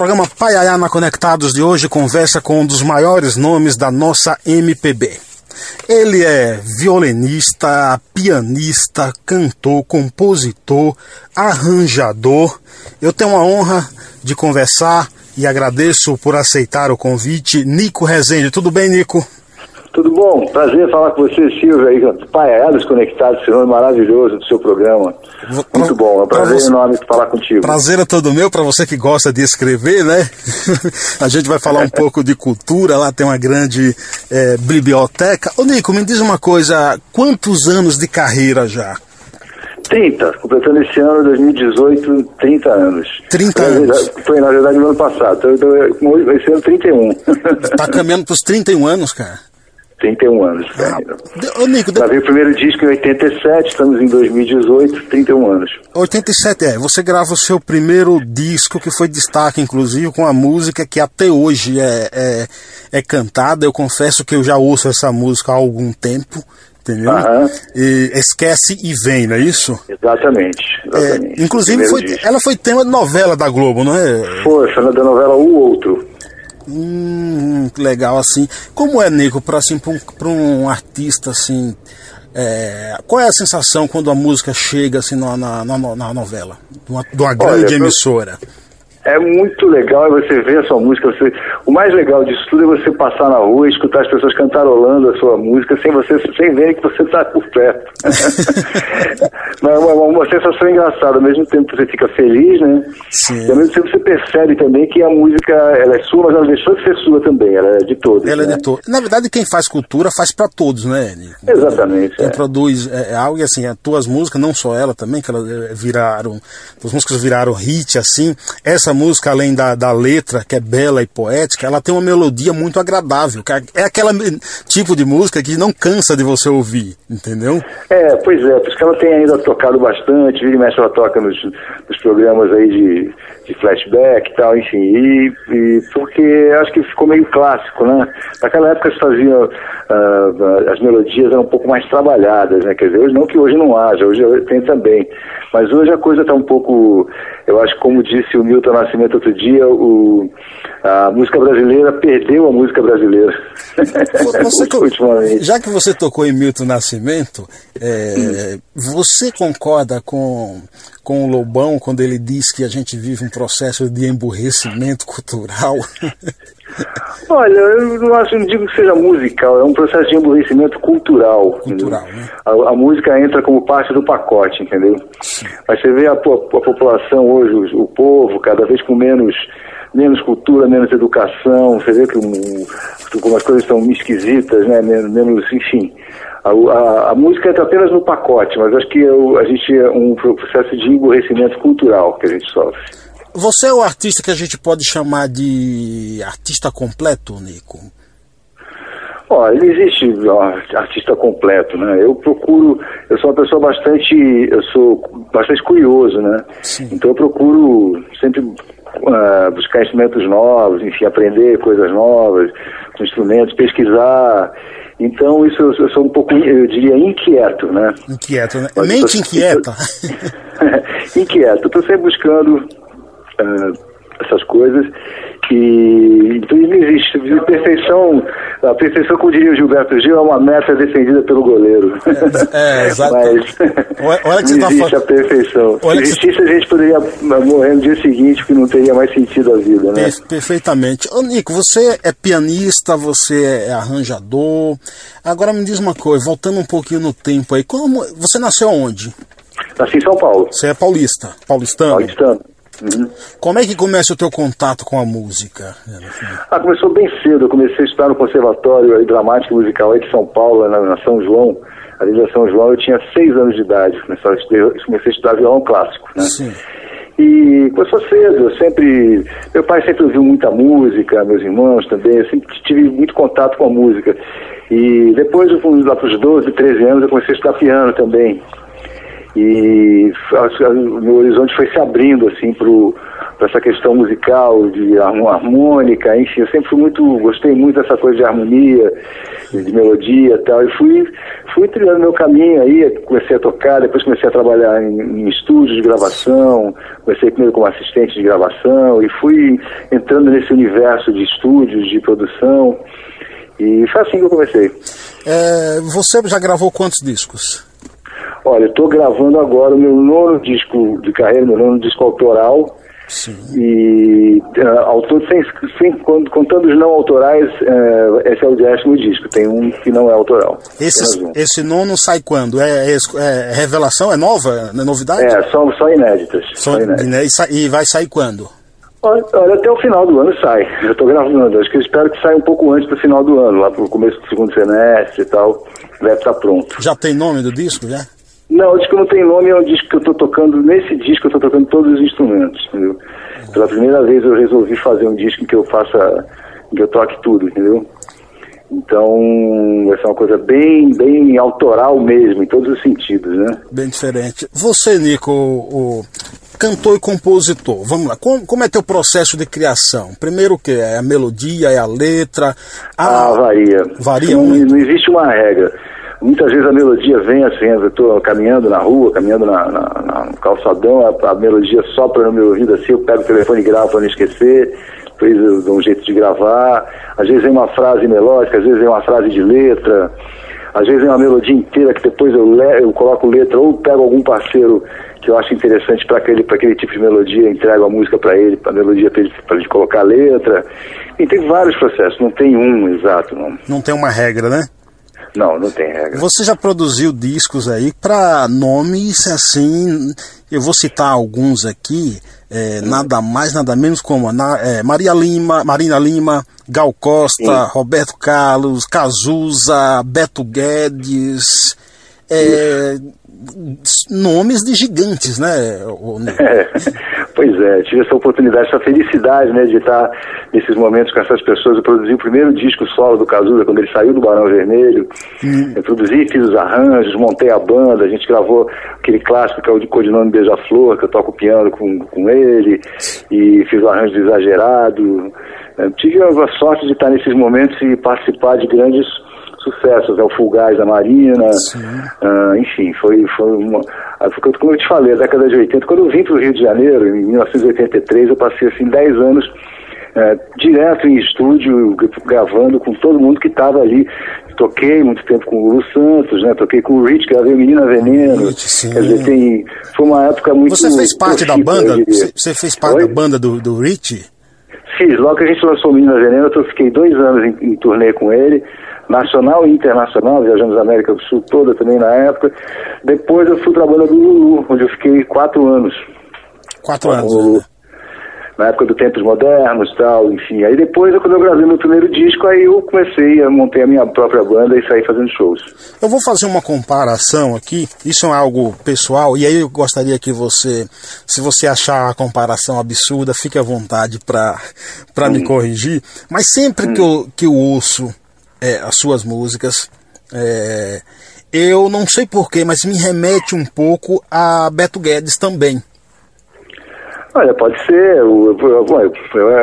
Programa Paiayana Conectados de hoje conversa com um dos maiores nomes da nossa MPB. Ele é violinista, pianista, cantor, compositor, arranjador. Eu tenho a honra de conversar e agradeço por aceitar o convite. Nico Rezende, tudo bem, Nico? Tudo bom? Prazer falar com você, Silvio, aí, Paiados Conectados, esse nome maravilhoso do seu programa. Muito bom, é um prazer você... enorme falar contigo. Prazer é todo meu, para você que gosta de escrever, né? a gente vai falar um pouco de cultura, lá tem uma grande é, biblioteca. Ô Nico, me diz uma coisa, quantos anos de carreira já? 30, completando esse ano, 2018, 30 anos. 30 anos? Foi, na verdade, no ano passado. Então, esse ano, 31. Tá caminhando pros 31 anos, cara? 31 anos. Ah, ô, Nico, Gravei o primeiro disco em 87, estamos em 2018, 31 anos. 87, é. Você grava o seu primeiro disco, que foi destaque, inclusive, com a música que até hoje é, é, é cantada. Eu confesso que eu já ouço essa música há algum tempo entendeu? E esquece e vem, não é isso? Exatamente. exatamente. É, inclusive, foi, ela foi tema de novela da Globo, não é? Foi, foi da novela O Outro. Hum, legal assim. Como é, Nico, para assim, um, um artista assim, é, qual é a sensação quando a música chega assim na, na, na, na novela, de uma, de uma grande Olha, emissora? É muito legal você ver a sua música. Você... O mais legal disso tudo é você passar na rua e escutar as pessoas cantarolando a sua música sem você sem ver que você está por perto. Mas é uma, uma, sensação engraçada. Ao mesmo tempo você fica feliz, né? Sim. E ao mesmo tempo você percebe também que a música ela é sua, mas ela deixou de ser sua também. Ela é de todos. Ela né? é de todos. Na verdade, quem faz cultura faz para todos, né, Nico? Exatamente. Quem é. produz é, é, algo e assim, as tuas músicas, não só ela também, que elas é, viraram. As músicas viraram hit, assim. Essa essa música, além da, da letra, que é bela e poética, ela tem uma melodia muito agradável. É aquele tipo de música que não cansa de você ouvir, entendeu? É, pois é, por isso que ela tem ainda tocado bastante, vira e mexe ela toca nos, nos programas aí de, de flashback e tal, enfim, e, e, porque acho que ficou meio clássico, né? Naquela época se faziam, uh, as melodias eram um pouco mais trabalhadas, né? Quer dizer, hoje não que hoje não haja, hoje tem também, mas hoje a coisa está um pouco, eu acho como disse o Milton Nascimento outro dia, o, a música brasileira perdeu a música brasileira. Já que você tocou em Milton Nascimento, é, você concorda com, com o Lobão quando ele diz que a gente vive um processo de emburrecimento cultural? Olha, eu não acho, não digo que seja musical, é um processo de emburrecimento cultural. Cultural, né? a, a, música entra como parte do pacote, entendeu? Sim. Mas você vê a, a, a população hoje, o, o, povo, cada vez com menos, menos cultura, menos educação, você vê que um, como as coisas estão esquisitas, né? Menos, menos enfim. A, a, a, música entra apenas no pacote, mas acho que eu, a gente é um processo de emborrecimento cultural que a gente sofre. Você é o artista que a gente pode chamar de artista completo, Nico? Ó, ele existe ó, artista completo, né? Eu procuro, eu sou uma pessoa bastante, eu sou bastante curioso, né? Sim. Então eu procuro sempre uh, buscar instrumentos novos, enfim, aprender coisas novas, com instrumentos, pesquisar. Então isso eu, sou um pouco, eu diria, inquieto, né? Inquieto, né? Mente inquieta. inquieto. Estou sempre buscando uh, essas coisas. E então não existe perfeição. A perfeição, como diria o Gilberto Gil, é uma meta defendida pelo goleiro. É, é exato. Mas olha que não tá existe tá a perfeição. Olha Se existisse, você... a gente poderia morrer no dia seguinte, que não teria mais sentido a vida, né? Perfeitamente. Ô, Nico, você é pianista, você é arranjador. Agora me diz uma coisa, voltando um pouquinho no tempo aí, como você nasceu onde? Nasci em São Paulo. Você é paulista, paulistano? Paulistano. Uhum. Como é que começa o teu contato com a música? Ah, começou bem cedo. Eu comecei a estudar no Conservatório Dramático Musical aí de São Paulo, na, na São João. Ali na São João eu tinha seis anos de idade. Comecei a estudar, comecei a estudar violão clássico, né? Sim. E começou cedo, eu sempre. Meu pai sempre ouviu muita música, meus irmãos também, eu sempre tive muito contato com a música. E depois, lá para os 12, 13 anos, eu comecei a estudar piano também e o meu horizonte foi se abrindo assim pro essa questão musical, de harmônica, enfim, eu sempre fui muito, gostei muito dessa coisa de harmonia, de melodia tal, e fui, fui trilhando meu caminho aí, comecei a tocar, depois comecei a trabalhar em, em estúdios de gravação, comecei primeiro como assistente de gravação, e fui entrando nesse universo de estúdios, de produção, e foi assim que eu comecei. É, você já gravou quantos discos? Olha, estou gravando agora o meu nono disco de carreira, meu nono disco autoral. Sim. E uh, autor, sem, sem, contando os não autorais, uh, esse é o décimo disco. Tem um que não é autoral. Esse, um. esse nono sai quando? É, é, é, revelação? É nova? É novidade? É, só, só inéditas. Só, só inéditas. E, vai sair quando? Olha, olha, até o final do ano sai. Já estou gravando. Acho que eu espero que saia um pouco antes do final do ano, lá para o começo do segundo semestre e tal. Deve estar pronto. Já tem nome do disco, já? Não, o disco não tem nome, é um disco que eu estou tocando. Nesse disco eu estou tocando todos os instrumentos, entendeu? Pela primeira vez eu resolvi fazer um disco em que eu faça, em que eu toque tudo, entendeu? Então, vai ser uma coisa bem, bem autoral mesmo, em todos os sentidos, né? Bem diferente. Você, Nico, o, o cantor e compositor, vamos lá, como, como, é teu processo de criação? Primeiro o que? É a melodia, é a letra? A... Ah, varia. Varia não, muito? Não existe uma regra. Muitas vezes a melodia vem assim, eu estou caminhando na rua, caminhando na, na, na no calçadão, a, a, melodia sopra no meu ouvido assim, eu pego o telefone e gravo para não esquecer, eu dou um jeito de gravar. Às vezes vem uma frase melódica, às vezes vem uma frase de letra, às vezes vem uma melodia inteira que depois eu, le, eu coloco letra, ou pego algum parceiro que eu acho interessante para aquele, aquele tipo de melodia, entrego a música para ele, a melodia para ele, ele colocar letra. E tem vários processos, não tem um exato. Não, não tem uma regra, né? Não, não tem regra. Você já produziu discos aí para nomes assim, eu vou citar alguns aqui, é, nada mais, nada menos como na, é, Maria Lima, Marina Lima, Gal Costa, Sim. Roberto Carlos, Cazuza, Beto Guedes, é, nomes de gigantes, né? Pois é, tive essa oportunidade, essa felicidade, né, de estar nesses momentos com essas pessoas. Eu produzi o primeiro disco solo do Cazuza, quando ele saiu do Barão Vermelho. Hum. Eu produzi, fiz os arranjos, montei a banda, a gente gravou aquele clássico que é o de codinome Beija-Flor, que eu toco piano com, com ele, e fiz o arranjo do Exagerado. Eu tive a sorte de estar nesses momentos e participar de grandes sucessos, é o Fulgaz da Marina, uh, enfim, foi, foi uma. Como eu te falei, a década de 80, quando eu vim para o Rio de Janeiro, em 1983, eu passei assim 10 anos uh, direto em estúdio, gravando com todo mundo que estava ali. Toquei muito tempo com o Lu Santos, né? Toquei com o Rich, gravei Menina Veneno. Rich, Quer dizer, tem, foi uma época muito. Você fez parte da banda? Você fez parte Oi? da banda do, do Rich? Fiz, logo que a gente lançou Menina Veneno, eu fiquei dois anos em, em turnê com ele nacional e internacional, viajamos a América do Sul toda também na época. Depois eu fui para a banda do Lulu, onde eu fiquei quatro anos. Quatro anos. Lulu, na época do Tempos Modernos tal, enfim. Aí depois, quando eu gravei meu primeiro disco, aí eu comecei a montar a minha própria banda e sair fazendo shows. Eu vou fazer uma comparação aqui, isso é algo pessoal, e aí eu gostaria que você, se você achar a comparação absurda, fique à vontade para hum. me corrigir. Mas sempre hum. que, eu, que eu ouço é, as suas músicas. É, eu não sei porquê, mas me remete um pouco a Beto Guedes também. Olha, pode ser. O,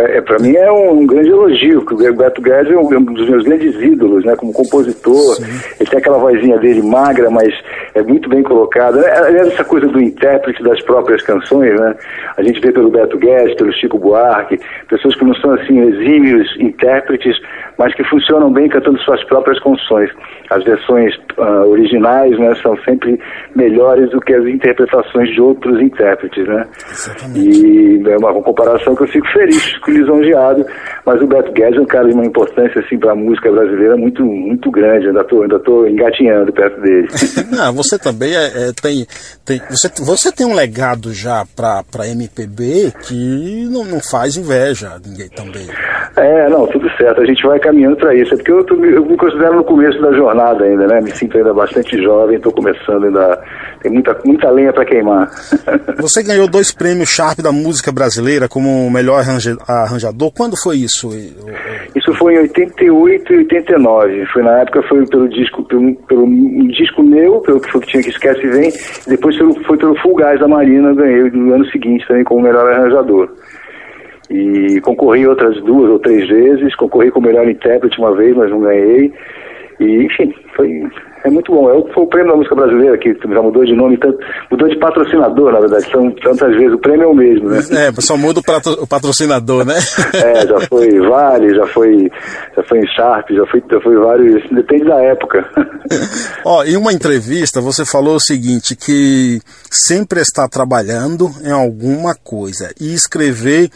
é, para mim é um, grande elogio, porque o Beto Guedes é um, um, dos meus grandes ídolos, né? Como compositor. Sim. Ele tem aquela vozinha dele magra, mas é muito bem colocada. Aliás, essa coisa do intérprete das próprias canções, né? A gente vê pelo Beto Guedes, pelo Chico Buarque, pessoas que não são assim exímios intérpretes, mas que funcionam bem cantando suas próprias canções. As versões uh, originais, né, são sempre melhores do que as interpretações de outros intérpretes, né? Exatamente. E é uma comparação que eu fico feliz, fico lisonjeado, mas o Beto Guedes é um cara de uma importância assim para a música brasileira muito muito grande, ainda estou ainda tô engatinhando perto dele. Não, você também é, é, tem, tem você, você tem um legado já para para MPB que não, não faz inveja a ninguém também. É, não, tudo certo. A gente vai caminhando para isso. É porque eu, tô, eu me considero no começo da jornada ainda, né? Me sinto ainda bastante jovem, estou começando ainda. Tem muita, muita lenha para queimar. Você ganhou dois prêmios Sharp da música brasileira como melhor arranjador. Quando foi isso? Isso foi em 88 e 89. Foi na época foi pelo disco, pelo, pelo um disco meu, pelo que foi que tinha que esquece vem. Depois foi, foi pelo Full Gás da Marina, ganhei no ano seguinte também como melhor arranjador. E concorri outras duas ou três vezes, concorri com o melhor intérprete uma vez, mas não ganhei. E, enfim, foi, é muito bom. É, foi o prêmio da música brasileira que já mudou de nome, tanto, mudou de patrocinador, na verdade. São tantas vezes, o prêmio é o mesmo, né? É, só muda o patrocinador, né? é, já foi Vale, já foi, já foi em Sharp, já foi, já foi vários, depende da época. Ó, em uma entrevista você falou o seguinte, que sempre está trabalhando em alguma coisa e escrever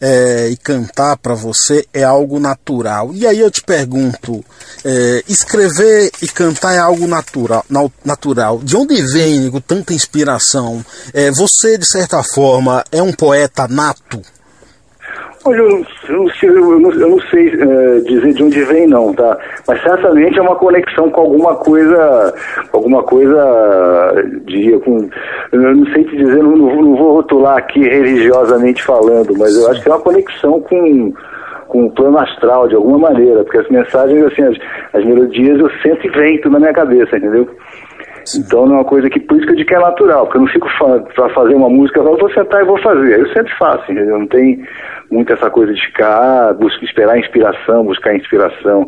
é, e cantar para você é algo natural. E aí eu te pergunto, é, escrever e cantar é algo natural, natural. De onde vem tanta inspiração? É, você, de certa forma, é um poeta nato? Olha, eu não, eu não, eu não sei é, dizer de onde vem não, tá? Mas certamente é uma conexão com alguma coisa, alguma coisa de, com, eu não sei te dizer, não, não vou rotular aqui religiosamente falando, mas eu acho que é uma conexão com com o plano astral de alguma maneira, porque as mensagens, assim, as, as melodias eu sempre vento na minha cabeça, entendeu? Sim. Então não é uma coisa que, por isso que eu digo que é natural, porque eu não fico para fazer uma música, eu vou sentar e vou fazer. Eu sempre faço, entendeu? Não tem muito essa coisa de ficar, ah, buscar, esperar inspiração, buscar inspiração.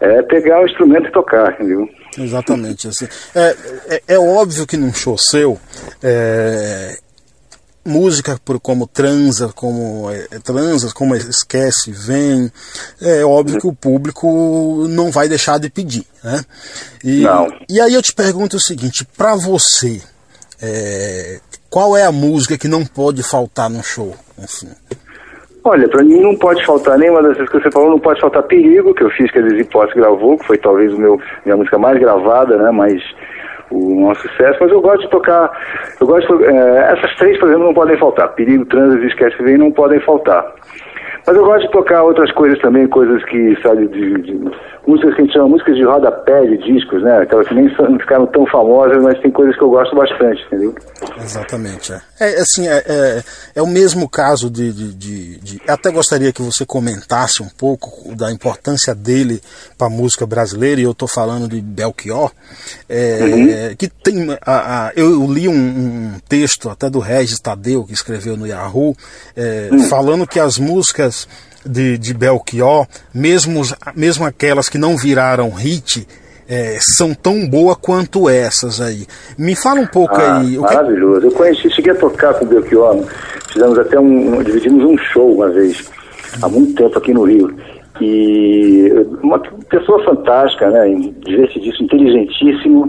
É pegar o instrumento e tocar, entendeu? Exatamente. Assim. É, é, é óbvio que num show seu, é, música por como transa, como é, transa, como esquece, vem, é óbvio que o público não vai deixar de pedir, né? E, não. e aí eu te pergunto o seguinte, para você, é, qual é a música que não pode faltar no show? Assim? Olha, para mim não pode faltar nenhuma dessas que você falou, não pode faltar Perigo, que eu fiz que a Desipós gravou, que foi talvez o meu minha música mais gravada, né, mais o nosso sucesso, mas eu gosto de tocar, eu gosto, de, é, essas três, por exemplo, não podem faltar, Perigo, Trânsito e Esquece Vem não podem faltar. Mas eu gosto de tocar outras coisas também, coisas que, sabe, de, de músicas que a gente chama músicas de rodapé de discos, né? Aquelas que nem ficaram tão famosas, mas tem coisas que eu gosto bastante, entendeu? Exatamente. É, é assim, é, é, é, o mesmo caso de, de, de, de, Até gostaria que você comentasse um pouco da importância dele para a música brasileira, e eu estou falando de Belchior, é, uhum. que tem. A, a, eu li um, um, texto até do Regis Tadeu, que escreveu no Yahoo, uhum. falando que as músicas de, de Belchior, mesmo, mesmo aquelas que não viraram hit, é, são tão boas quanto essas aí. Me fala um pouco ah, aí. Maravilhoso. Que... Eu conheci, cheguei a tocar com o Belchior, fizemos até um, dividimos um show uma vez, há muito tempo aqui no Rio. E uma pessoa fantástica, né? Divertidíssimo, inteligentíssimo.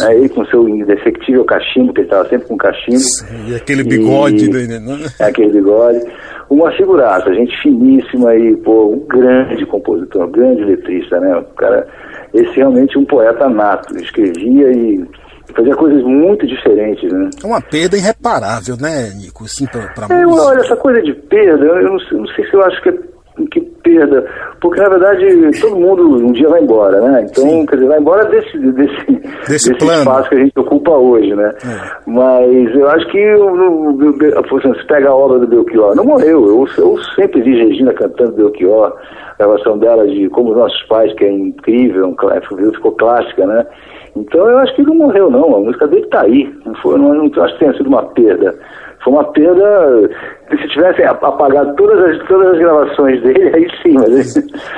Né, ele com seu indefectível cachimbo, que ele estava sempre com cachimbo. E aquele bigode, e... né? É, aquele bigode uma figuraça, gente finíssima e, pô, um grande compositor, um grande letrista, né? O cara, esse realmente é um poeta nato, escrevia e fazia coisas muito diferentes, né? É uma perda irreparável, né, Nico, assim, pra, pra é. Olha, essa coisa de perda, eu não, não sei se eu acho que é que perda, porque na verdade todo mundo um dia vai embora, né? Então, Sim. quer dizer, vai embora desse, desse, desse, desse espaço que a gente ocupa hoje, né? É. Mas eu acho que se pega a obra do Belchior, não morreu, eu, eu sempre vi Regina cantando Belchior, a gravação dela de Como Nossos Pais, que é incrível, ficou clássica, né? Então eu acho que ele não morreu não, a música dele está aí, não, foi, não, não acho que tenha sido uma perda. Foi uma perda. Se tivessem apagado todas as, todas as gravações dele, aí sim, mas,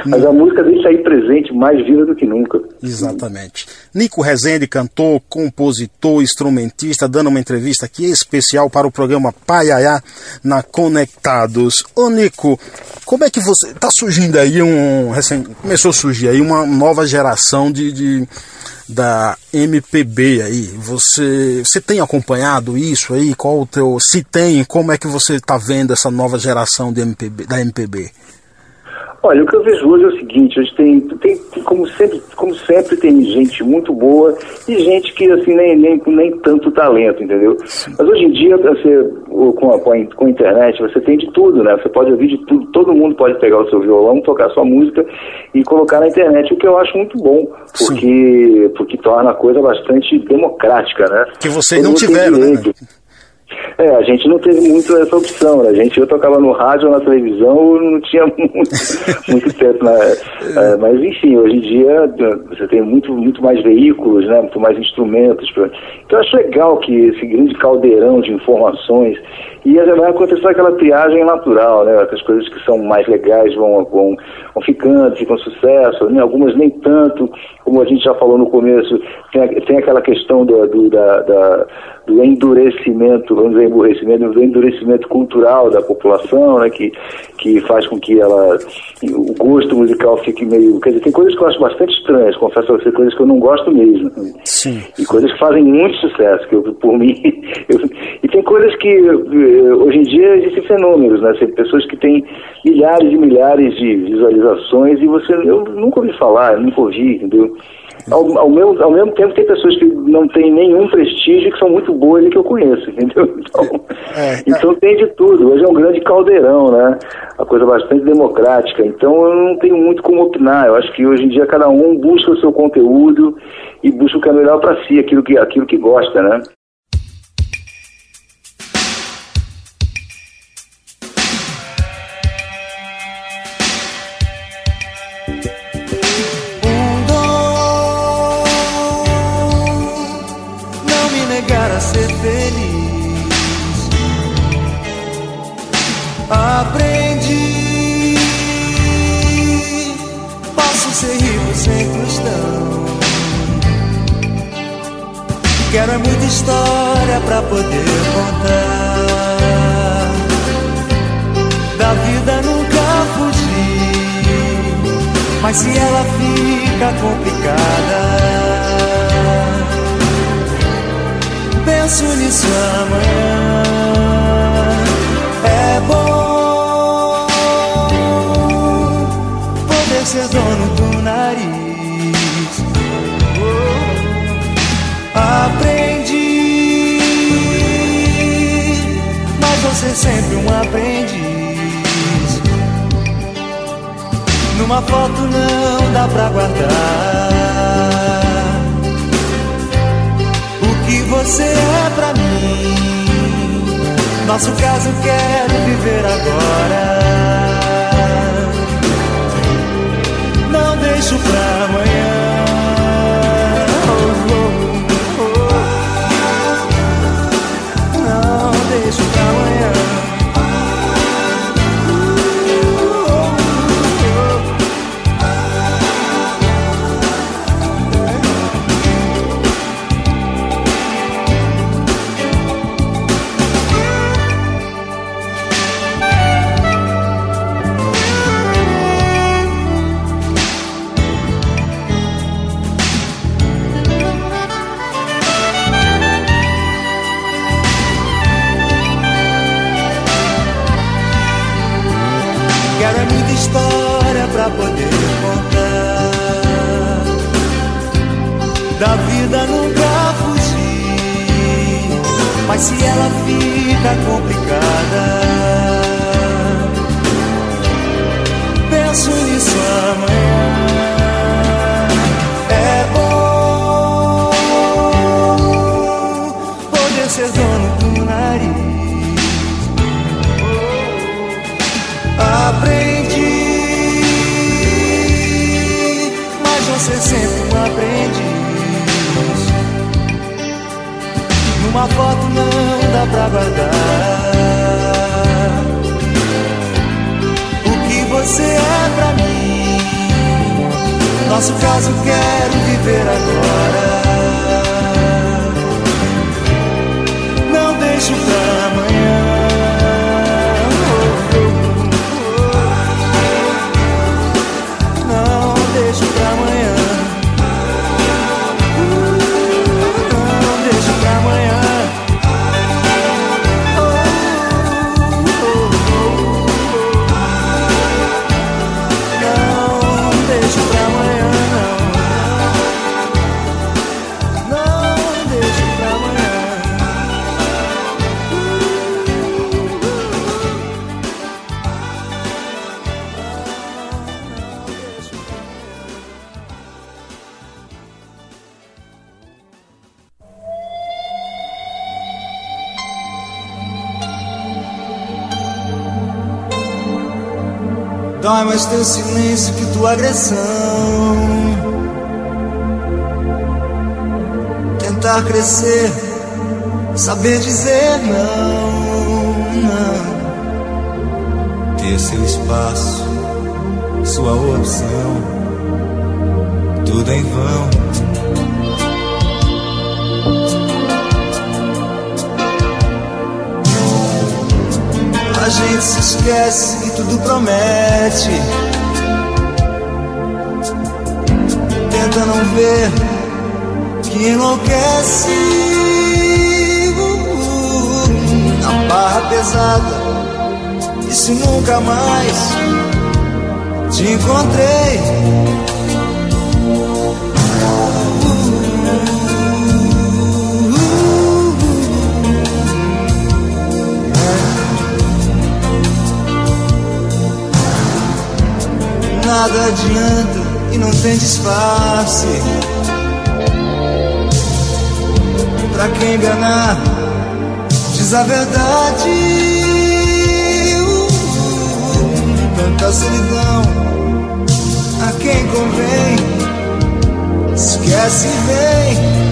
mas a música está aí presente, mais viva do que nunca. Exatamente. Nico Rezende, cantor, compositor, instrumentista, dando uma entrevista aqui especial para o programa Paiaiá na Conectados. Ô Nico, como é que você. Está surgindo aí um. Recém, começou a surgir aí uma nova geração de, de da MPB aí. Você, você tem acompanhado isso aí? Qual o teu, se tem, como é que você está vendo essa nova geração de MPB, da MPB? Olha, o que eu vejo hoje é o seguinte, hoje tem, tem, tem, como, sempre, como sempre tem gente muito boa e gente que assim nem, nem, nem tanto talento, entendeu? Sim. Mas hoje em dia, você, com, a, com, a, com a internet, você tem de tudo, né? Você pode ouvir de tudo, todo mundo pode pegar o seu violão, tocar sua música e colocar na internet, o que eu acho muito bom, porque, porque torna a coisa bastante democrática, né? Que vocês não tiveram, né? É, a gente não teve muito essa opção, né? A gente, eu tocava no rádio ou na televisão, não tinha muito, muito tempo, né? É, mas enfim, hoje em dia você tem muito, muito mais veículos, né? Muito mais instrumentos. Pra... Então eu acho legal que esse grande caldeirão de informações e vai acontecer aquela triagem natural, né? As coisas que são mais legais vão, vão, vão ficando, ficam sucesso, né? algumas nem tanto, como a gente já falou no começo, tem, tem aquela questão do, do, da, da, do endurecimento, dizer, emburrecimento, do endurecimento cultural da população, né? Que, que faz com que ela, o gosto musical fique meio, quer dizer, tem coisas que eu acho bastante estranhas, confesso a você, coisas que eu não gosto mesmo. Sim. E coisas que fazem muito sucesso, que eu, por mim, eu, e tem coisas que eh, hoje em dia existem fenômenos, né? Tem pessoas que têm milhares e milhares de visualizações e você eu nunca ouvi falar, nunca ouvi, entendeu? Ao, ao, mesmo, ao mesmo tempo tem pessoas que não têm nenhum prestígio que são muito boas e que eu conheço, entendeu? Então, é, é. então tem de tudo. Hoje é um grande caldeirão, né? Uma coisa bastante democrática. Então eu não tenho muito como opinar. Eu acho que hoje em dia cada um busca o seu conteúdo e busca o que é melhor para si, aquilo que, aquilo que gosta, né? Quero é muita história pra poder contar. Da vida nunca fugir, mas se ela fica complicada, penso nisso amanhã. Ser dono do nariz aprendi, mas você sempre um aprendiz. Numa foto não dá pra guardar o que você é pra mim. Nosso caso quero viver agora. Deixo pra nosso caso quero viver agora. Dói mais teu silêncio que tua agressão. Tentar crescer, saber dizer não, não. Ter seu espaço, sua opção, tudo em vão. Gente se esquece e tudo promete. Tenta não ver que enlouquece. A barra pesada. E se nunca mais te encontrei? Nada adianta e não tem disfarce. Pra quem enganar, diz a verdade. Uh, tanta solidão a quem convém, esquece e vem.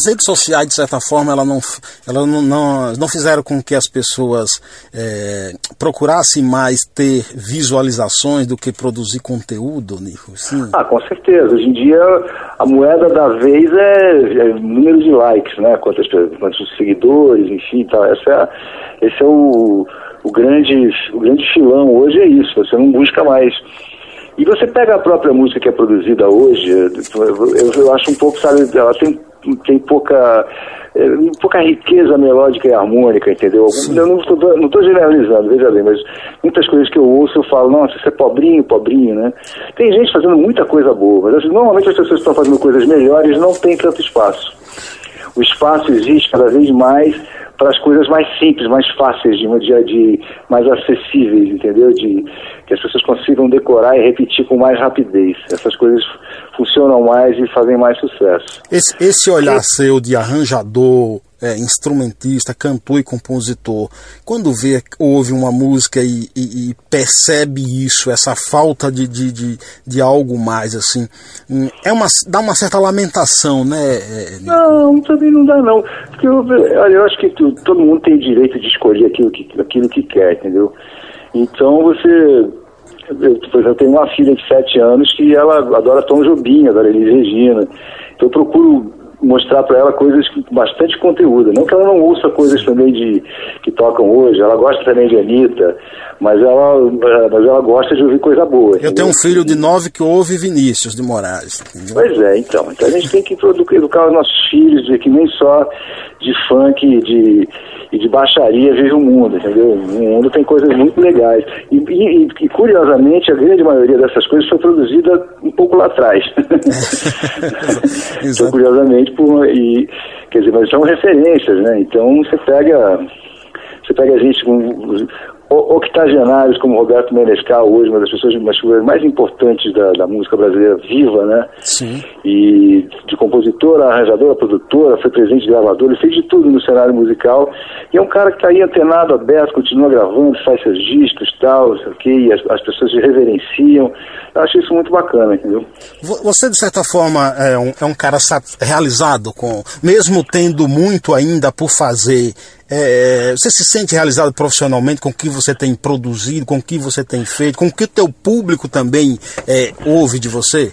As redes sociais, de certa forma, ela não, ela não, não, não fizeram com que as pessoas é, procurassem mais ter visualizações do que produzir conteúdo, Nico? Sim. Ah, com certeza. Hoje em dia, a moeda da vez é, é número de likes, né? Quantos, quantos seguidores, enfim, tá. Essa é, esse é o, o, grande, o grande filão hoje, é isso. Você não busca mais e você pega a própria música que é produzida hoje, eu, eu acho um pouco, sabe, ela tem tem pouca, é, pouca riqueza melódica e harmônica, entendeu? Eu não estou generalizando, veja bem, mas muitas coisas que eu ouço eu falo, nossa, isso é pobrinho, pobrinho, né? Tem gente fazendo muita coisa boa, mas assim, normalmente as pessoas que estão fazendo coisas melhores não têm tanto espaço. O espaço existe cada vez mais para as coisas mais simples, mais fáceis de, de, de mais acessíveis, entendeu? De que as pessoas consigam decorar e repetir com mais rapidez. Essas coisas funcionam mais e fazem mais sucesso. Esse, esse olhar seu de arranjador, é, instrumentista, cantor e compositor, quando vê, ouve uma música e, e, e percebe isso, essa falta de, de, de, de, algo mais, assim, hum, é uma, dá uma certa lamentação, né? É, não, também não dá não. Porque eu, olha, eu acho que tu, todo mundo tem direito de escolher aquilo que, aquilo que quer, entendeu? Então você eu, por exemplo, eu tenho uma filha de 7 anos que ela adora Tom Jobim, adora Elis Regina. Então eu procuro mostrar para ela coisas com bastante conteúdo. Não que ela não ouça coisas também de que tocam hoje, ela gosta também de Anitta, mas ela, mas ela gosta de ouvir coisa boa. Eu entendeu? tenho um filho de nove que ouve Vinícius de Moraes. Entendeu? Pois é, então. Então a gente tem que educar os nossos filhos, de que nem só de funk de, e de baixaria vive o mundo, entendeu? O mundo tem coisas muito legais. E, e, e, curiosamente, a grande maioria dessas coisas foi produzida um pouco lá atrás. então, curiosamente, por, e, quer dizer, mas são referências, né? Então você pega. Você pega a gente com octogenários como Roberto Menescal, hoje uma das pessoas uma das figuras mais importantes da, da, música brasileira viva, né? Sim. E de compositora, arranjadora, produtora, foi presidente de gravador, ele fez de tudo no cenário musical. E é um cara que está aí antenado, aberto, continua gravando, faz seus discos tal, ok, e as, as pessoas se reverenciam. Eu acho isso muito bacana, entendeu? Você, de certa forma, é um, é um cara realizado, com mesmo tendo muito ainda por fazer é, você se sente realizado profissionalmente com o que você tem produzido, com o que você tem feito, com o que o teu público também é, ouve de você?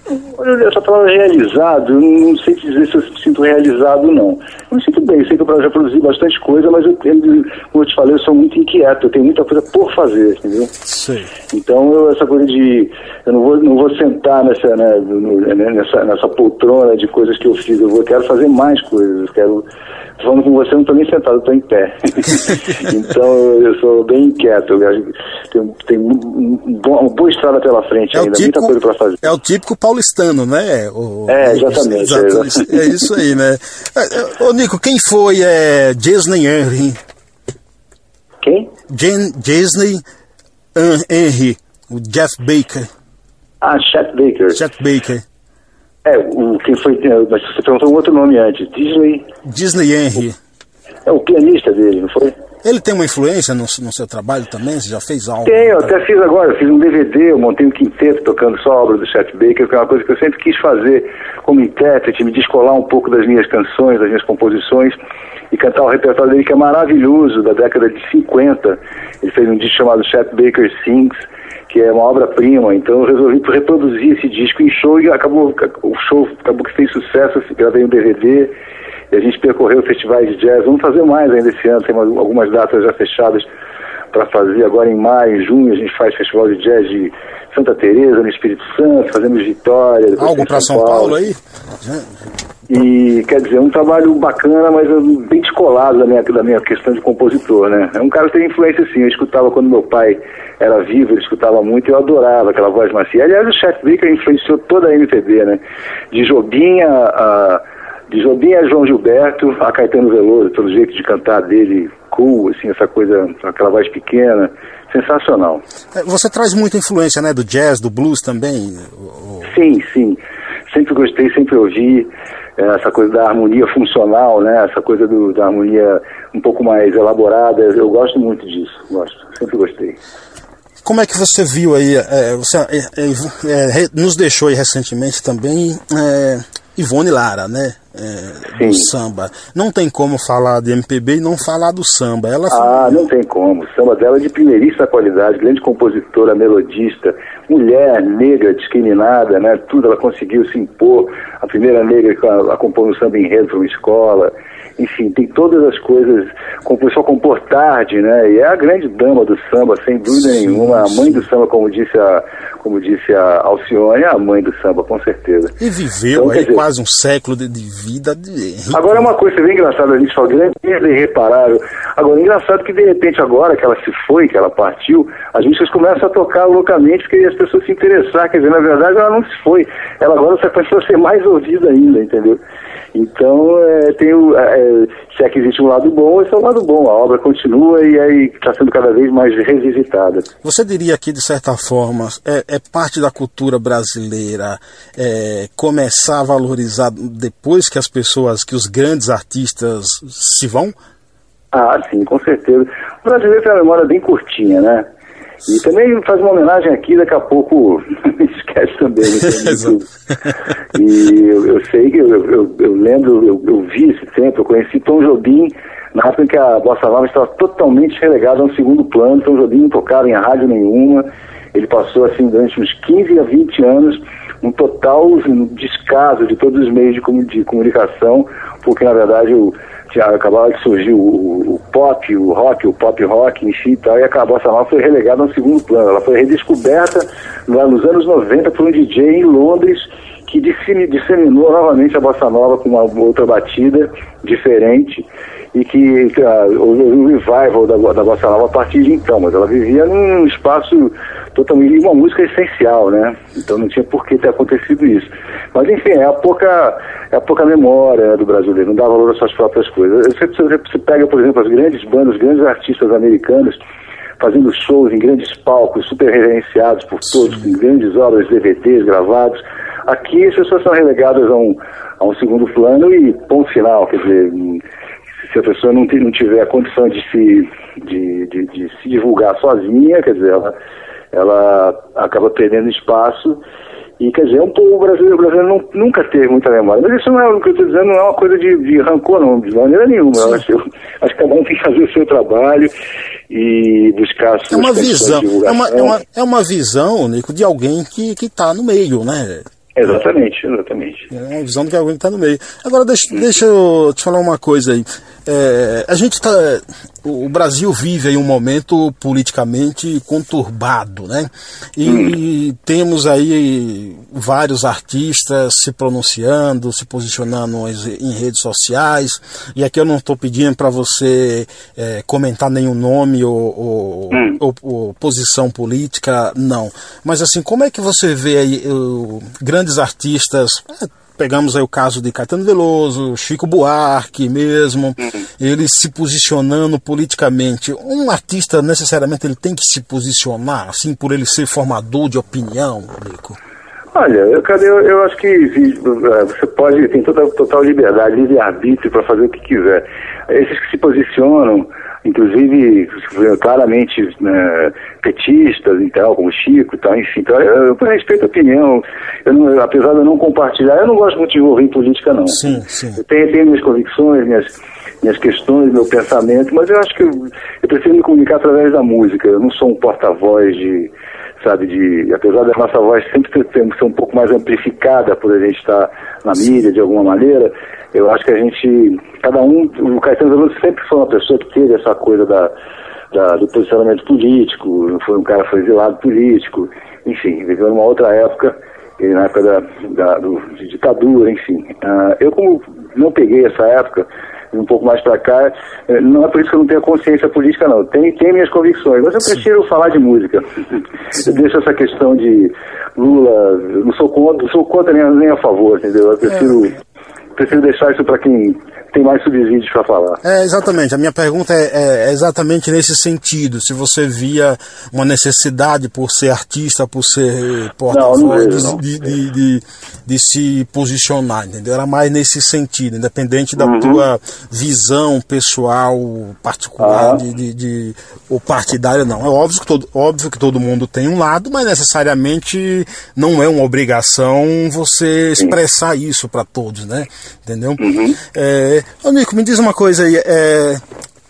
Essa palavra realizado, eu não sei dizer se eu me sinto realizado não. Eu me sinto bem, eu sei que eu já produzi bastante coisa, mas eu, como eu te falei, eu sou muito inquieto, eu tenho muita coisa por fazer, entendeu? Sim. Então eu, essa coisa de. Eu não vou, não vou sentar nessa, né, nessa, nessa poltrona de coisas que eu fiz, eu vou, quero fazer mais coisas, eu quero falando com você, não estou nem sentado, estou em pé. então eu sou bem inquieto. Tem, tem uma boa estrada pela frente é ainda, típico, muita coisa para fazer. É o típico paulistano, né? O, é, exatamente. É, exatamente. é, isso aí, né? É, ô Nico, quem foi é, Disney Henry? Quem? Jen, Disney Henry, o Jeff Baker. Ah, Chet Baker. Chet Baker. É, o, quem foi. Mas você perguntou um outro nome antes. Disney. Disney Henry. É o pianista dele, não foi? Ele tem uma influência no, no, seu trabalho também? Você já fez algo? Tenho, eu até fiz agora, eu fiz um DVD, eu montei um quinteto tocando só a obra do Chet Baker, que é uma coisa que eu sempre quis fazer como intérprete, me descolar um pouco das minhas canções, das minhas composições e cantar o repertório dele que é maravilhoso, da década de 50. Ele fez um disco chamado Chet Baker Sings, que é uma obra-prima, então eu resolvi reproduzir esse disco em show e acabou, o show acabou que fez sucesso, gravei um DVD e a gente percorreu festivais de jazz, vamos fazer mais ainda esse ano, tem algumas datas já fechadas para fazer agora em maio, em junho, a gente faz festival de jazz de Santa Teresa no Espírito Santo, fazemos Vitória. Algo para São, São Paulo. Paulo aí? E quer dizer, um trabalho bacana, mas bem descolado da minha, da minha questão de compositor, né? É um cara que tem influência sim. Eu escutava quando meu pai era vivo, ele escutava muito e eu adorava aquela voz macia. Aliás, o Chet Baker influenciou toda a MPB, né? De Jobinha a. De Jobim a João Gilberto, a Caetano Veloso, pelo jeito de cantar dele, cool, assim, essa coisa, aquela voz pequena, sensacional. É, você traz muita influência, né, do jazz, do blues também? Sim, sim. Sempre gostei, sempre ouvi é, essa coisa da harmonia funcional, né, essa coisa do, da harmonia um pouco mais elaborada. Eu gosto muito disso, gosto, sempre gostei. Como é que você viu aí? É, você é, é, é nos deixou aí recentemente também Ivone Lara, né? É, do samba. Não tem como falar de MPB e não falar do samba. Ela ah, não tem como. O samba dela é de primeiríssima qualidade, grande compositora, melodista, mulher negra, discriminada, né? Tudo ela conseguiu se impor. A primeira negra a, a compôs no samba enredo para uma escola enfim, tem todas as coisas, começou a compor tarde, né? E é a grande dama do samba, sem dúvida sim, nenhuma, a mãe do samba, como disse a, como disse a Alcione, é a mãe do samba, com certeza. E viveu então, aí dizer, quase um século de, de vida. De... Agora é uma coisa bem engraçada, a gente fala grande e irreparável. Agora, engraçado que de repente agora que ela se foi, que ela partiu, as músicas começam a tocar loucamente porque as pessoas se interessar, quer dizer, na verdade ela não se foi, ela agora só começou a ser mais ouvida ainda, entendeu? Então, é, tem o, é, é, se é que existe um lado bom, esse é o lado bom. A obra continua e aí está sendo cada vez mais revisitada. Você diria que, de certa forma, é, é parte da cultura brasileira é, começar a valorizar depois que as pessoas, que os grandes artistas se vão? Ah, sim, com certeza. O brasileiro tem uma memória bem curtinha, né? E também faz uma homenagem aqui, daqui a pouco esquece também. Né? e eu, eu, sei que eu, eu, eu lembro, eu, vi esse tempo, eu conheci Tom Jobim na época em que a Bossa Nova estava totalmente relegada a um segundo plano, Tom Jobim não tocava em rádio nenhuma, ele passou assim durante uns 15 a 20 anos um total descaso de todos os meios de, de comunicação, porque na verdade o, tinha, acabava de surgir o, o, pop, o rock, o pop rock em si e tal, e a bossa nova foi relegada ao segundo plano. Ela foi redescoberta lá nos anos 90 por um DJ em Londres que disseminou novamente a bossa nova com uma outra batida diferente e que houve um revival da, da bossa nova a partir de então, mas ela vivia num espaço totalmente uma música essencial, né? Então não tinha por que ter acontecido isso. Mas enfim, é a pouca, é a pouca memória do brasileiro, não dá valor às suas próprias coisas. Você, você pega, por exemplo, as grandes bandas, os grandes artistas americanos fazendo shows em grandes palcos, super reverenciados por todos, com grandes obras, DVDs gravados. Aqui as pessoas são relegadas a um, a um segundo plano e ponto final, quer dizer, se a pessoa não, não tiver a condição de se, de, de, de se divulgar sozinha, quer dizer, ela, ela acaba perdendo espaço e quer dizer, um povo brasileiro, o brasileiro não, nunca teve muita memória. Mas isso não é o que eu estou dizendo, não é uma coisa de, de rancor, não, de maneira nenhuma. Eu acho, eu, acho que cada um tem que fazer o seu trabalho e buscar suas é uma visão é uma, é, uma, é uma visão, Nico, de alguém que está no meio, né? Exatamente, exatamente. É uma visão de alguém que está no meio. Agora, deixa, deixa eu te falar uma coisa aí. É, a gente está o Brasil vive aí um momento politicamente conturbado, né? E hum. temos aí vários artistas se pronunciando, se posicionando em redes sociais. E aqui eu não estou pedindo para você é, comentar nenhum nome ou, ou, hum. ou, ou, posição política, não. Mas assim, como é que você vê aí grandes artistas? É, pegamos aí o caso de Caetano Veloso, Chico Buarque mesmo, uhum. eles se posicionando politicamente. Um artista necessariamente ele tem que se posicionar, assim, por ele ser formador de opinião, Rico? Olha, eu, eu, eu acho que é, você pode, tem toda total liberdade, livre-arbítrio para fazer o que quiser. Esses que se posicionam inclusive claramente né, petistas e tal, como Chico e tal, enfim. Então, eu, eu respeito a opinião, eu não, apesar de eu não compartilhar, eu não gosto muito de envolver em política, não. Sim, sim. Eu tenho, tenho minhas convicções, minhas, minhas questões, meu pensamento, mas eu acho que eu, eu prefiro me comunicar através da música. Eu não sou um porta-voz de, sabe, de, apesar da nossa voz sempre ser um pouco mais amplificada por a gente estar na mídia de alguma maneira, eu acho que a gente, cada um, o Caetano Veloso sempre foi uma pessoa que teve essa coisa da, da, do posicionamento político, foi um cara foi exilado político, enfim, viveu numa outra época, na época da, da do, de ditadura, enfim. Uh, eu como não peguei essa época, um pouco mais para cá, eh, não é por isso que eu não tenho consciência política, não. Tem, tem minhas convicções, mas eu prefiro Sim. falar de música. Eu deixo essa questão de Lula, não sou contra, não sou contra nem, nem a favor, entendeu? Eu prefiro. É prefiro deixar isso para quem tem mais subsídios para falar. É, exatamente. A minha pergunta é, é, exatamente nesse sentido. Se você via uma necessidade por ser artista, por ser porta-voz, de, de, de, de, se posicionar, entendeu? Era mais nesse sentido, independente da uhum. tua visão pessoal, particular, uhum. de, de, ou partidária, não. É óbvio que, todo, óbvio que todo mundo tem um lado, mas necessariamente não é uma obrigação você expressar Sim. isso para todos, né? Entendeu? Uhum. É, Ô Nico, me diz uma coisa aí, é,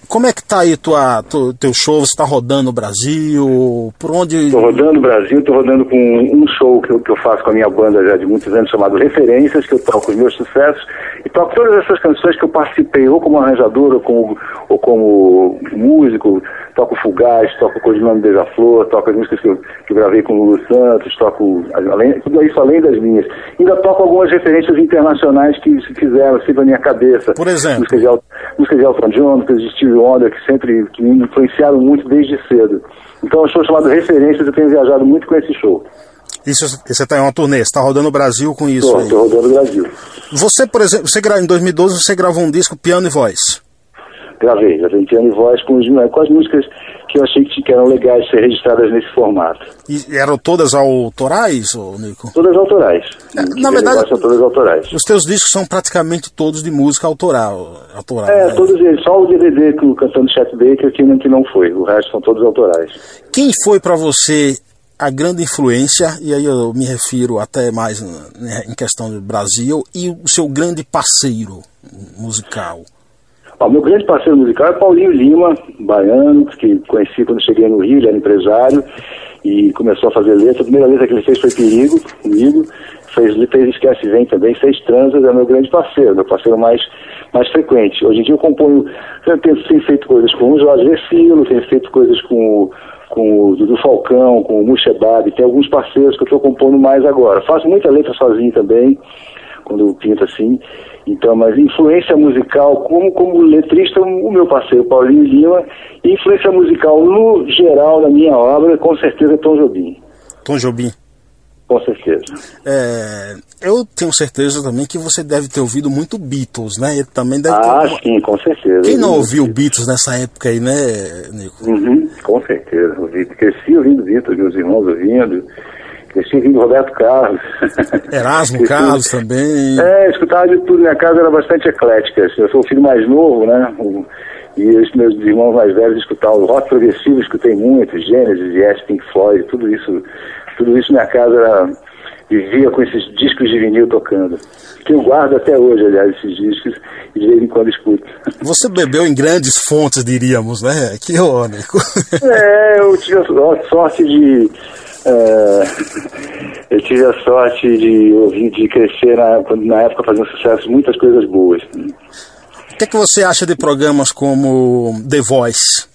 como é que tá aí tua, tu, teu show? Você está rodando o Brasil? Por onde? Estou rodando o Brasil, estou rodando com um show que eu, que eu faço com a minha banda já de muitos anos, chamado Referências, que eu toco os meus sucessos, e toco todas essas canções que eu participei, ou como arranjador, ou como, ou como músico, toco Fugaz, toco Codinome Beija-Flor, toco as músicas que eu, que eu gravei com o Lulu Santos, toco além, tudo isso além das minhas. Ainda toco algumas referências internacionais que se fizeram assim na minha cabeça. Por exemplo? Músicas de, músicas de Elton John, músicas de Steve Wonder, que sempre que me influenciaram muito desde cedo. Então é um show chamado Referências, eu tenho viajado muito com esse show. Isso, você está em uma turnê, você está rodando o Brasil com isso? Estou rodando o Brasil. Você, por exemplo, você, em 2012 você gravou um disco piano e voz gravei, gravei piano e voz com, os, com as músicas que eu achei que eram legais de ser registradas nesse formato. E eram todas autorais, Nico? Todas autorais. É, na verdade, são todas autorais. Os teus discos são praticamente todos de música autoral. autoral é, né? todos eles. Só o DVD que o cantando Chet Baker que não, que não foi. O resto são todos autorais. Quem foi para você a grande influência, e aí eu me refiro até mais né, em questão do Brasil, e o seu grande parceiro musical? Meu grande parceiro musical é Paulinho Lima, baiano, que conheci quando cheguei no Rio, ele era empresário e começou a fazer letra. A primeira letra que ele fez foi Perigo, comigo. fez, fez Esquece Vem também, Seis Transas, é meu grande parceiro, meu parceiro mais, mais frequente. Hoje em dia eu componho, eu tenho, tenho feito coisas com o Jorge Versilo, tenho feito coisas com com o Dudu Falcão, com o Mushebab, tem alguns parceiros que eu estou compondo mais agora. Faço muita letra sozinho também, quando pinto assim. Então, mas influência musical, como, como letrista, o meu parceiro Paulinho Lima, influência musical no geral na minha obra, com certeza é Tom Jobim. Tom Jobim. Com certeza. É, eu tenho certeza também que você deve ter ouvido muito Beatles, né? Ele também deve ah, ter... sim, com certeza. Quem não ouviu Beatles nessa época aí, né, Nico? Uhum, com certeza. Ouvi. Cresci ouvindo Beatles, meus irmãos ouvindo. Cresci ouvindo Roberto Carlos. Erasmo Carlos também. É, escutava de tudo. Minha casa era bastante eclética. Eu sou o filho mais novo, né? E os meus irmãos mais velhos escutavam rock progressivo, escutei muito, Genesis, Yes, Pink Floyd, tudo isso tudo isso minha casa era, vivia com esses discos de vinil tocando. Que eu guardo até hoje, aliás, esses discos, e de vez em quando escuto. Você bebeu em grandes fontes, diríamos, né? Que irônico. É, eu tive a sorte de. É, eu tive a sorte de ouvir, de crescer na, na época fazendo sucesso, muitas coisas boas. O que, é que você acha de programas como The Voice?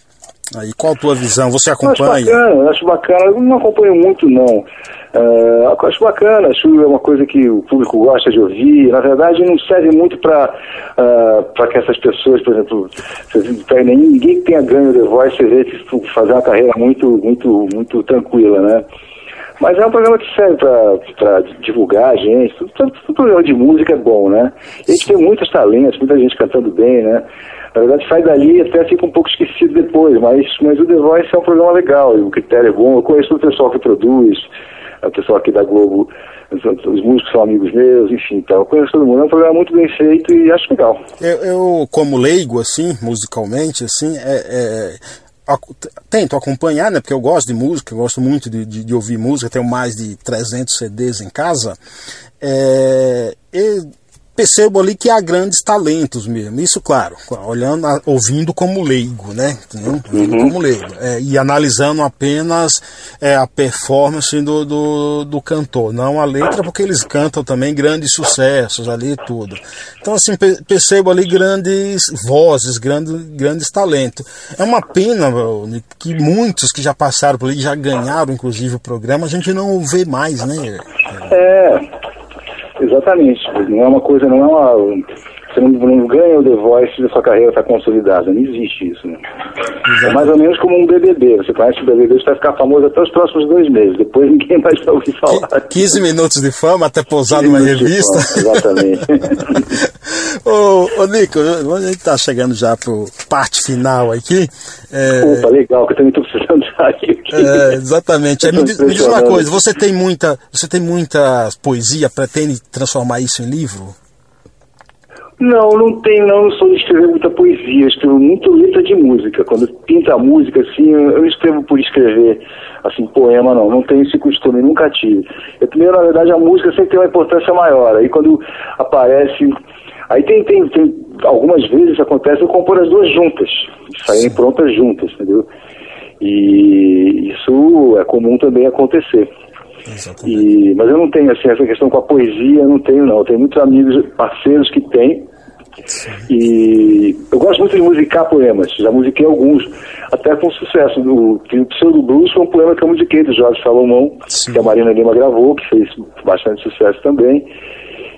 Aí, qual a tua visão? Você acompanha? Acho bacana, acho bacana. Eu não acompanho muito, não. Uh, acho bacana, acho é uma coisa que o público gosta de ouvir. Na verdade, não serve muito para uh, que essas pessoas, por exemplo, ninguém que tenha ganho The Voice, você vê que fazer uma carreira muito, muito, muito tranquila, né? Mas é um programa que serve para divulgar a gente. Todo, todo, programa de música é bom, né? E a gente tem muitos talentos, muita gente cantando bem, né? Na verdade, sai dali até fica um pouco esquecido depois, mas, mas o The Voice é um programa legal, o critério é bom. Eu conheço o pessoal que produz, o pessoal aqui da Globo, os músicos são amigos meus, enfim, então eu conheço todo mundo. É um programa muito bem feito e acho legal. Eu, eu como leigo, assim, musicalmente, assim, é, é, tento acompanhar, né? Porque eu gosto de música, eu gosto muito de, de, de ouvir música, tenho mais de 300 CDs em casa. É, e percebo ali que há grandes talentos mesmo. Isso, claro, olhando, ouvindo como leigo, né? Ouvindo uhum. como leigo. É, e analisando apenas é, a performance do, do, do, cantor, não a letra, porque eles cantam também grandes sucessos ali e tudo. Então, assim, percebo ali grandes vozes, grandes, grandes talentos. É uma pena que muitos que já passaram por ali, já ganharam, inclusive, o programa, a gente não vê mais, né? É. Exatamente. Não é uma coisa, não é uma. Você não, não ganha o The Voice e a sua carreira está consolidada. Não existe isso, né? É mais ou menos como um BBB. Você conhece o BBB, você vai ficar famoso até os próximos dois meses. Depois ninguém mais vai ouvir falar. 15 minutos de fama até pousar numa revista. Fama, exatamente. ô, ô, Nico, a gente está chegando já para parte final aqui. É... Opa, legal, que eu também estou precisando sair. É, exatamente. É, me, diz, me diz uma coisa, você tem muita, você tem muita poesia, pretende transformar isso em livro? Não, não tem, não. Eu sou de escrever muita poesia, escrevo muito letra de música. Quando pinta a música, assim, eu não escrevo por escrever, assim, poema, não. Não tenho esse costume, nunca tive. Eu, primeiro, na verdade, a música sempre tem uma importância maior. Aí quando aparece. Aí tem, tem, tem algumas vezes acontece eu compor as duas juntas, saírem prontas juntas, entendeu? E isso é comum também acontecer. E, mas eu não tenho assim, essa questão com a poesia, não tenho não. Eu tenho muitos amigos, parceiros que têm, e eu gosto muito de musicar poemas, já musiquei alguns, até com sucesso. O, o Pseudo Blues foi um poema que eu musiquei do Jorge Salomão, Sim. que a Marina Lima gravou, que fez bastante sucesso também.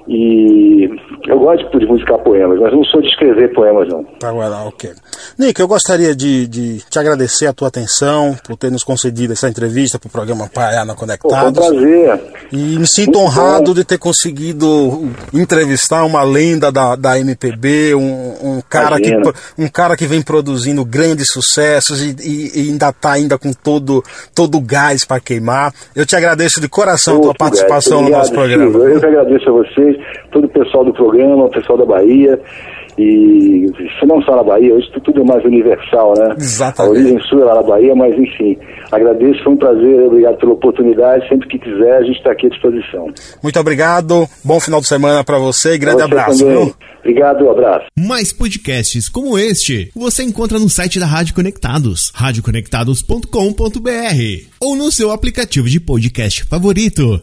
E eu gosto de musicar poemas, mas não sou de escrever poemas, não. Tá, well, ok. Nick, eu gostaria de, de, te agradecer a tua atenção por ter nos concedido essa entrevista para o programa Paiana Conectados. Foi um prazer. E me sinto Muito honrado bom. de ter conseguido entrevistar uma lenda da, da MPB, um, um cara que, um cara que vem produzindo grandes sucessos e, e, e ainda está ainda com todo, todo o gás para queimar. Eu te agradeço de coração a tua participação Obrigado, no nosso programa. Eu que agradeço a vocês todo o pessoal do programa, o pessoal da Bahia. E se não só na Bahia, hoje tudo é mais universal, né? Exatamente. A origem sua é lá na Bahia, mas enfim, agradeço, foi um prazer, obrigado pela oportunidade. Sempre que quiser, a gente está aqui à disposição. Muito obrigado, bom final de semana para você e grande você abraço. Viu? Obrigado, um abraço. Mais podcasts como este você encontra no site da Rádio Conectados, radioconectados.com.br ou no seu aplicativo de podcast favorito.